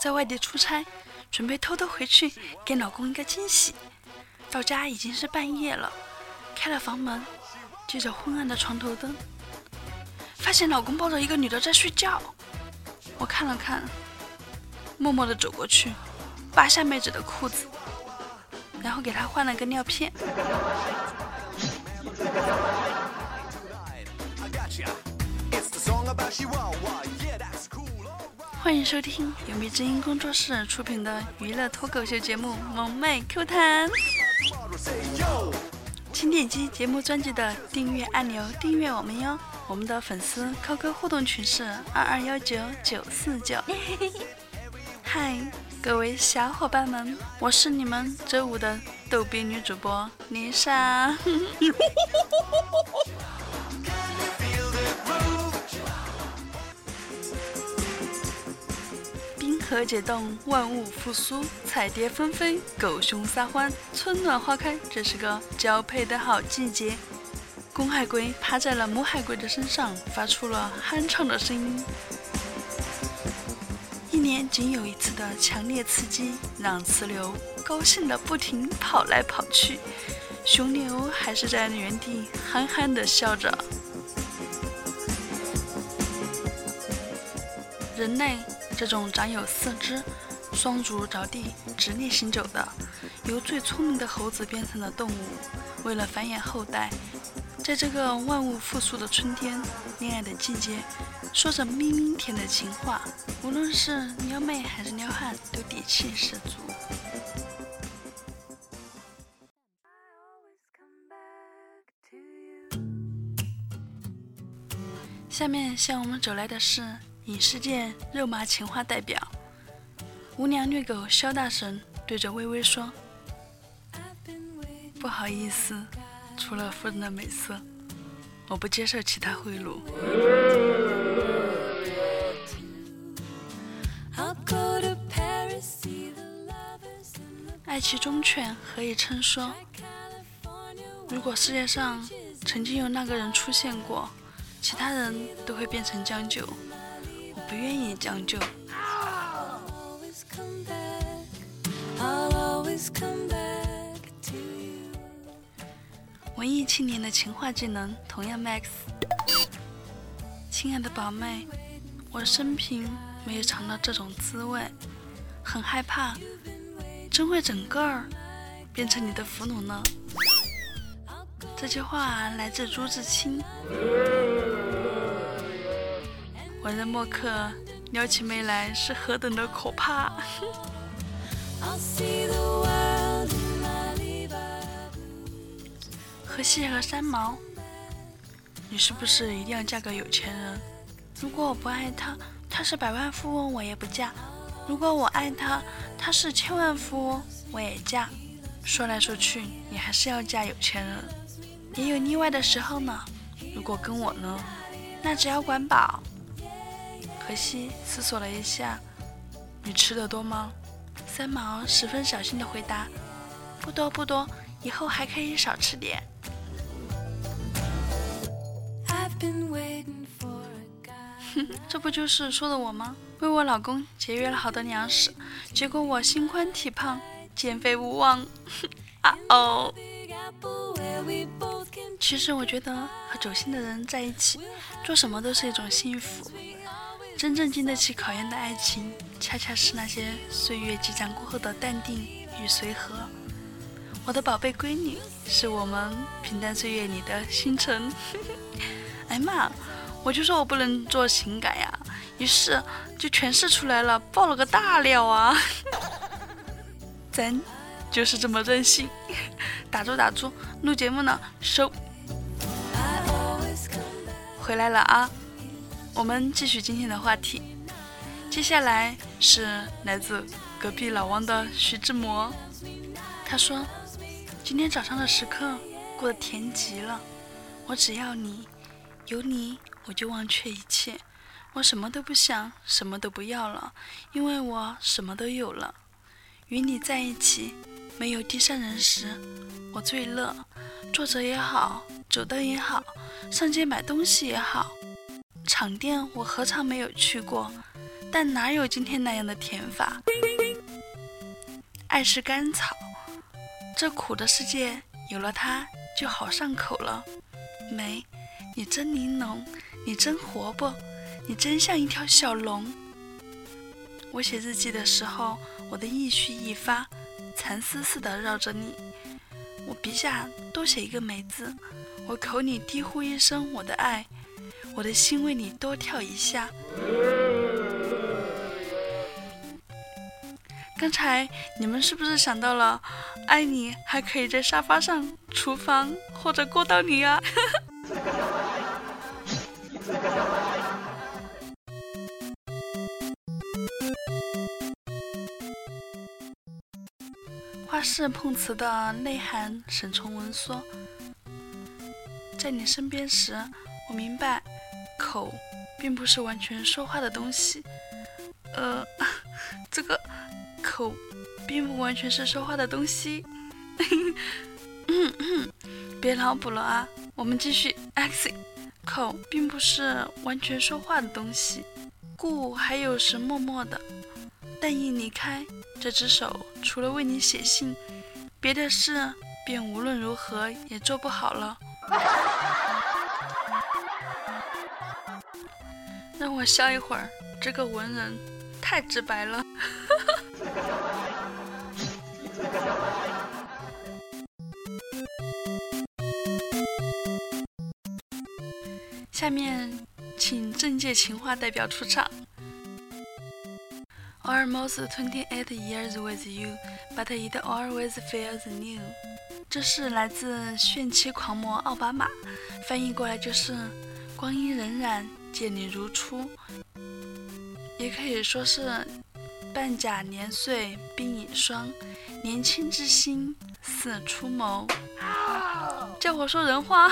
在外地出差，准备偷偷回去给老公一个惊喜。到家已经是半夜了，开了房门，借着昏暗的床头灯，发现老公抱着一个女的在睡觉。我看了看，默默地走过去，扒下妹子的裤子，然后给她换了个尿片。欢迎收听由迷之音工作室出品的娱乐脱口秀节目《萌妹 Q 弹》，请点击节目专辑的订阅按钮订阅我们哟。我们的粉丝 QQ 互动群是二二幺九九四九。嗨，各位小伙伴们，我是你们周五的逗比女主播丽莎。河解冻，万物复苏，彩蝶纷飞，狗熊撒欢，春暖花开，这是个交配的好季节。公海龟趴在了母海龟的身上，发出了酣畅的声音。一年仅有一次的强烈刺激，让雌牛高兴的不停跑来跑去，雄牛还是在原地憨憨的笑着。人类。这种长有四肢、双足着地、直立行走的，由最聪明的猴子变成了动物，为了繁衍后代，在这个万物复苏的春天，恋爱的季节，说着咪咪甜的情话，无论是撩妹还是撩汉，都底气十足。下面向我们走来的是。影视界肉麻情话代表，无良虐狗肖大神对着微微说：“不好意思，除了夫人的美色，我不接受其他贿赂。”爱其忠犬，何以琛说：“如果世界上曾经有那个人出现过，其他人都会变成将就。”不愿意将就。文艺青年的情话技能同样 max。亲爱的宝妹，我生平没有尝到这种滋味，很害怕，真会整个儿变成你的俘虏呢。这句话来自朱自清。文人墨客撩起妹来是何等的可怕！河西和三毛，你是不是一定要嫁个有钱人？如果我不爱他，他是百万富翁，我也不嫁；如果我爱他，他是千万富翁，我也嫁。说来说去，你还是要嫁有钱人，也有例外的时候呢。如果跟我呢，那只要管饱。荷西思索了一下：“你吃的多吗？”三毛十分小心的回答：“不多不多，以后还可以少吃点。”哼，这不就是说的我吗？为我老公节约了好多粮食，结果我心宽体胖，减肥无望。啊哦！其实我觉得和走心的人在一起，做什么都是一种幸福。真正经得起考验的爱情，恰恰是那些岁月积攒过后的淡定与随和。我的宝贝闺女，是我们平淡岁月里的星辰。哎妈，我就说我不能做情感呀，于是就诠释出来了，爆了个大料啊！咱就是这么任性。打住打住，录节目呢，收。回来了啊！我们继续今天的话题，接下来是来自隔壁老王的徐志摩。他说：“今天早上的时刻过得甜极了，我只要你，有你我就忘却一切，我什么都不想，什么都不要了，因为我什么都有了。与你在一起，没有第三人时，我最乐。坐着也好，走的也好，上街买东西也好。”场店我何尝没有去过？但哪有今天那样的甜法？爱是甘草，这苦的世界有了它就好上口了。梅，你真玲珑，你真活泼，你真像一条小龙。我写日记的时候，我的意绪一发，蚕丝似的绕着你。我笔下多写一个梅字，我口里低呼一声我的爱，我的心为你多跳一下。刚才你们是不是想到了，爱你还可以在沙发上、厨房或者过道里啊？花式碰瓷的内涵，沈从文说：“在你身边时，我明白，口并不是完全说话的东西。呃，这个口并不完全是说话的东西。别脑补了啊，我们继续。X，口并不是完全说话的东西，故还有时默默的。但一离开。”这只手除了为你写信，别的事便无论如何也做不好了。我笑一会儿，这个文人太直白了。下面请政界情话代表出场。Almost twenty-eight years with you, but it always feels new。这是来自炫妻狂魔奥巴马，翻译过来就是“光阴荏苒，见你如初”，也可以说是“半甲年岁鬓已霜，年轻之心似初谋”。叫我说人话，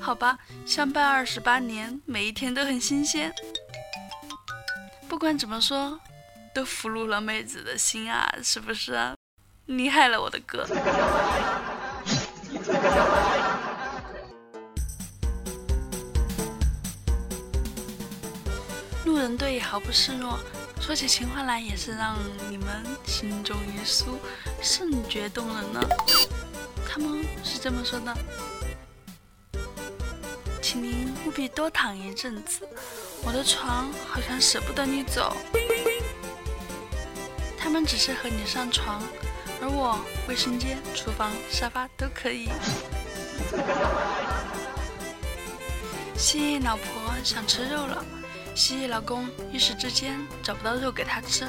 好吧，相伴二十八年，每一天都很新鲜。不管怎么说。都俘虏了妹子的心啊，是不是？厉害了，我的哥！人对毫不示弱，说起情话来也是让你们心中一酥，甚觉动人呢。他们是这么说的：“请您务必多躺一阵子，我的床好像舍不得你走。”他们只是和你上床，而我卫生间、厨房、沙发都可以。蜥蜴老婆想吃肉了，蜥蜴老公一时之间找不到肉给它吃，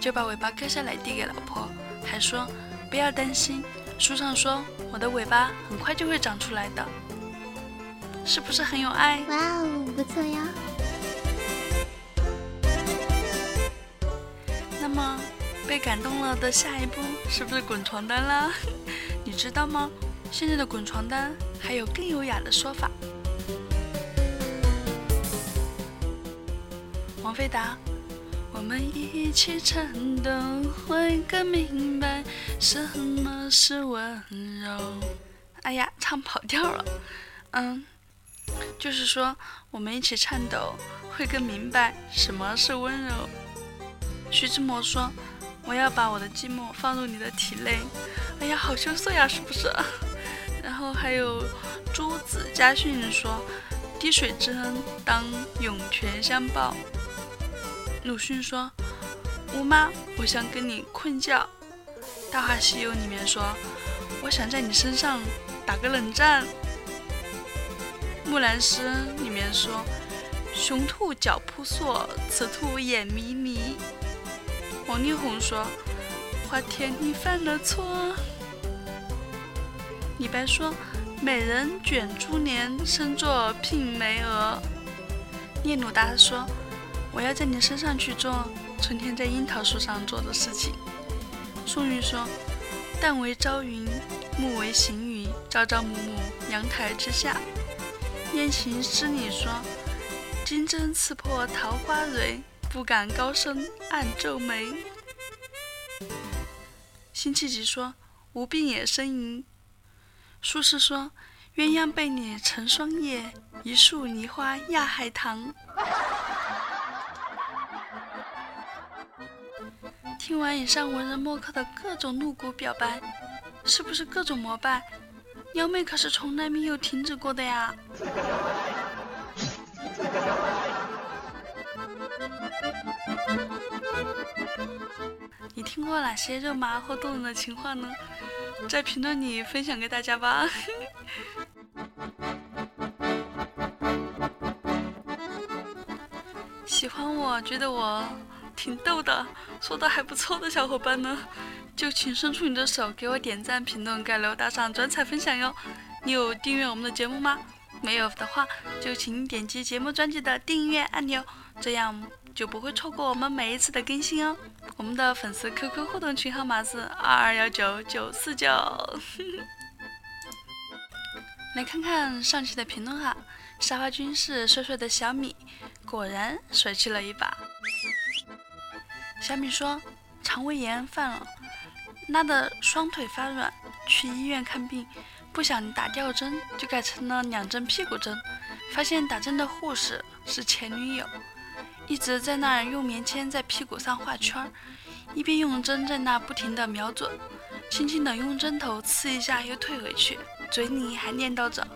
就把尾巴割下来递给老婆，还说不要担心，书上说我的尾巴很快就会长出来的，是不是很有爱？哇哦，不错呀。那么。被感动了的下一步是不是滚床单啦？你知道吗？现在的滚床单还有更优雅的说法。菲答：“我们一起颤抖，会更明白什么是温柔。”哎呀，唱跑调了。嗯，就是说我们一起颤抖，会更明白什么是温柔。徐志摩说。我要把我的寂寞放入你的体内，哎呀，好羞涩呀，是不是？然后还有朱子家训说：“滴水之恩，当涌泉相报。”鲁迅说：“吴妈，我想跟你困觉。”《大话西游》里面说：“我想在你身上打个冷战。”《木兰诗》里面说：“雄兔脚扑朔，雌兔眼迷离。”王力宏说：“花田你犯了错。”李白说：“美人卷珠帘，身作聘梅娥。”聂鲁达说：“我要在你身上去做春天在樱桃树上做的事情。”宋玉说：“但为朝云，暮为行雨，朝朝暮暮，阳台之下。”燕秦诗里说：“金针刺破桃花蕊。”不敢高声暗皱眉。辛弃疾说：“无病也呻吟。”苏轼说：“鸳鸯被你成双夜，一树梨花压海棠。”听完以上文人墨客的各种露骨表白，是不是各种膜拜？撩妹可是从来没有停止过的呀！你听过哪些肉麻或动人的情话呢？在评论里分享给大家吧。喜欢我觉得我挺逗的，说的还不错的小伙伴呢，就请伸出你的手给我点赞、评论、盖楼、打赏、转采、分享哟。你有订阅我们的节目吗？没有的话，就请点击节目专辑的订阅按钮，这样就不会错过我们每一次的更新哦。我们的粉丝 QQ 互动群号码是二二幺九九四九。来看看上期的评论哈，沙发君是帅帅的小米，果然帅气了一把。小米说肠胃炎犯了，拉的双腿发软，去医院看病，不想打吊针，就改成了两针屁股针，发现打针的护士是前女友。一直在那儿用棉签在屁股上画圈，一边用针在那不停地瞄准，轻轻地用针头刺一下又退回去，嘴里还念叨着：“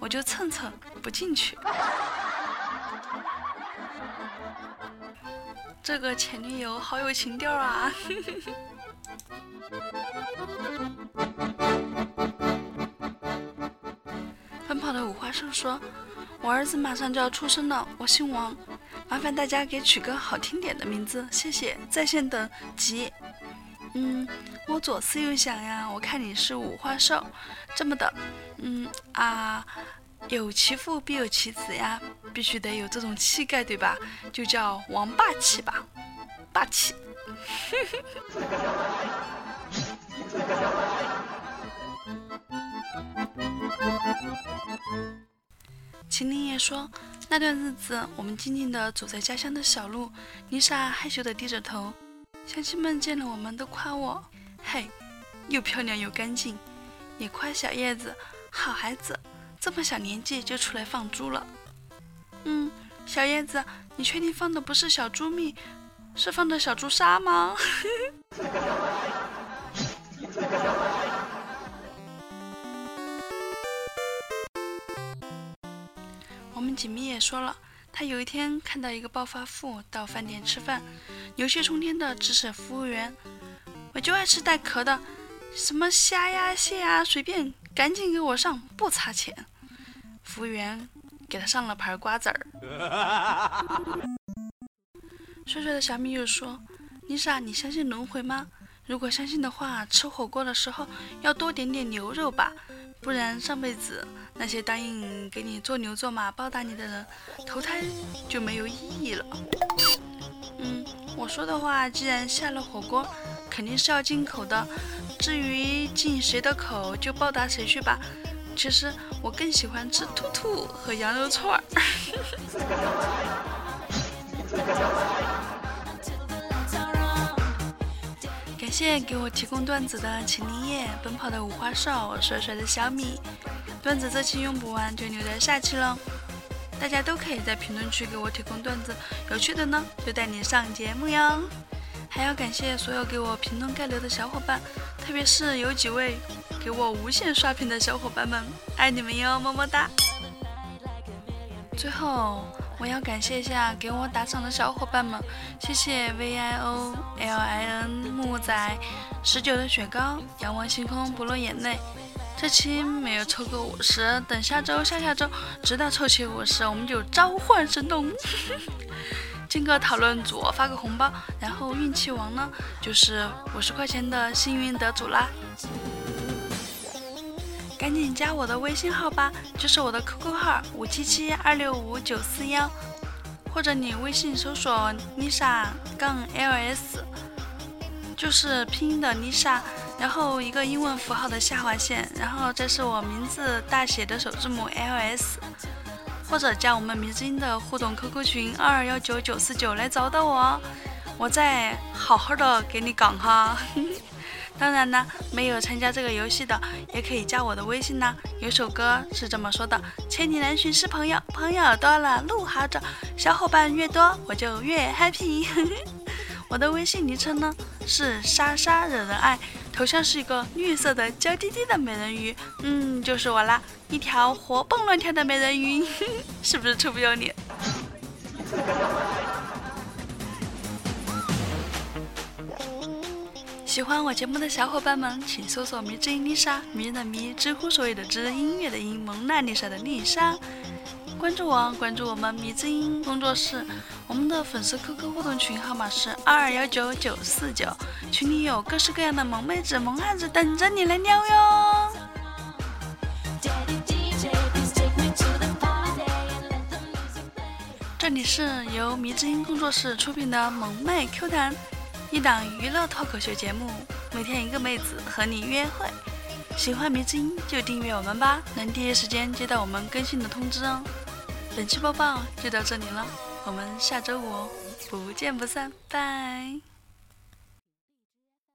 我就蹭蹭，不进去。”这个前女友好有情调啊！奔跑的五花兽说：“我儿子马上就要出生了，我姓王。”麻烦大家给取个好听点的名字，谢谢。在线等急。嗯，我左思右想呀，我看你是五花兽，这么的。嗯啊，有其父必有其子呀，必须得有这种气概，对吧？就叫王霸气吧，霸气。秦林也说。那段日子，我们静静地走在家乡的小路，丽莎害羞地低着头。乡亲们见了我们都夸我：“嘿，又漂亮又干净。”也夸小叶子：“好孩子，这么小年纪就出来放猪了。”嗯，小叶子，你确定放的不是小猪蜜，是放的小猪砂吗？我们锦觅也说了，他有一天看到一个暴发户到饭店吃饭，牛气冲天的指使服务员：“我就爱吃带壳的，什么虾呀、蟹啊，随便，赶紧给我上，不差钱。”服务员给他上了盘瓜子儿。帅帅的小米又说：“丽莎，你相信轮回吗？如果相信的话，吃火锅的时候要多点点牛肉吧。”不然上辈子那些答应给你做牛做马报答你的人，投胎就没有意义了。嗯，我说的话，既然下了火锅，肯定是要进口的。至于进谁的口，就报答谁去吧。其实我更喜欢吃兔兔和羊肉串儿。感谢给我提供段子的秦林叶，奔跑的五花少，帅帅的小米。段子这期用不完，就留在下期了。大家都可以在评论区给我提供段子，有趣的呢就带你上节目哟。还要感谢所有给我评论盖楼的小伙伴，特别是有几位给我无限刷屏的小伙伴们，爱你们哟，么么哒。最后。我要感谢一下给我打赏的小伙伴们，谢谢 V I O L I N 木仔十九的雪糕，仰望星空不落眼泪。这期没有凑够五十，等下周、下下周，直到凑齐五十，我们就召唤神龙。进个讨论组发个红包，然后运气王呢，就是五十块钱的幸运得主啦。赶紧加我的微信号吧，就是我的 QQ 号五七七二六五九四幺，或者你微信搜索 Lisa 杠 ls，就是拼音的 Lisa，然后一个英文符号的下划线，然后这是我名字大写的首字母 ls，或者加我们迷之音的互动 QQ 群二二幺九九四九来找到我，我再好好的给你讲哈。当然呢，没有参加这个游戏的也可以加我的微信呢。有首歌是这么说的：千里难寻是朋友，朋友多了路好走，小伙伴越多我就越 happy。我的微信昵称呢是莎莎惹人爱，头像是一个绿色的娇滴滴的美人鱼，嗯，就是我啦，一条活蹦乱跳的美人鱼，是不是臭不要脸？喜欢我节目的小伙伴们，请搜索“迷之音丽莎”，迷人的迷，知乎所有的知，音乐的音，蒙娜丽莎的丽莎。关注我，关注我们迷之音工作室。我们的粉丝 QQ 互动群号码是二二幺九九四九，群里有各式各样的萌妹子、萌汉子等着你来撩哟。这里是由迷之音工作室出品的萌妹 Q 弹。一档娱乐脱口秀节目，每天一个妹子和你约会。喜欢迷之音就订阅我们吧，能第一时间接到我们更新的通知哦。本期播报就到这里了，我们下周五不见不散，拜。